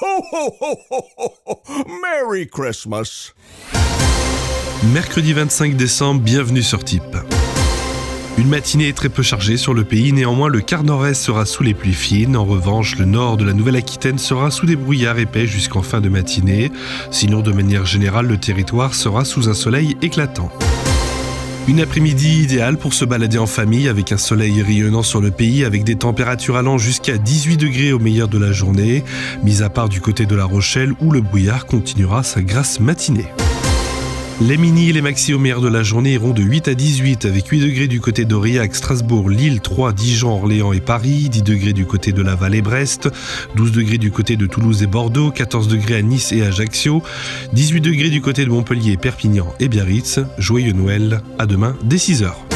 ho, ho, ho. Merry Christmas. Mercredi 25 décembre, bienvenue sur Type. Une matinée très peu chargée sur le pays, néanmoins le quart nord-est sera sous les pluies fines, en revanche le nord de la Nouvelle-Aquitaine sera sous des brouillards épais jusqu'en fin de matinée, sinon de manière générale le territoire sera sous un soleil éclatant. Une après-midi idéale pour se balader en famille avec un soleil rayonnant sur le pays avec des températures allant jusqu'à 18 degrés au meilleur de la journée, mis à part du côté de la Rochelle où le brouillard continuera sa grasse matinée. Les mini et les maxi meilleur de la journée iront de 8 à 18 avec 8 degrés du côté d'Aurillac, Strasbourg, Lille, 3, Dijon, Orléans et Paris, 10 degrés du côté de Laval et Brest, 12 degrés du côté de Toulouse et Bordeaux, 14 degrés à Nice et Ajaccio, 18 degrés du côté de Montpellier, Perpignan et Biarritz. Joyeux Noël, à demain dès 6 heures.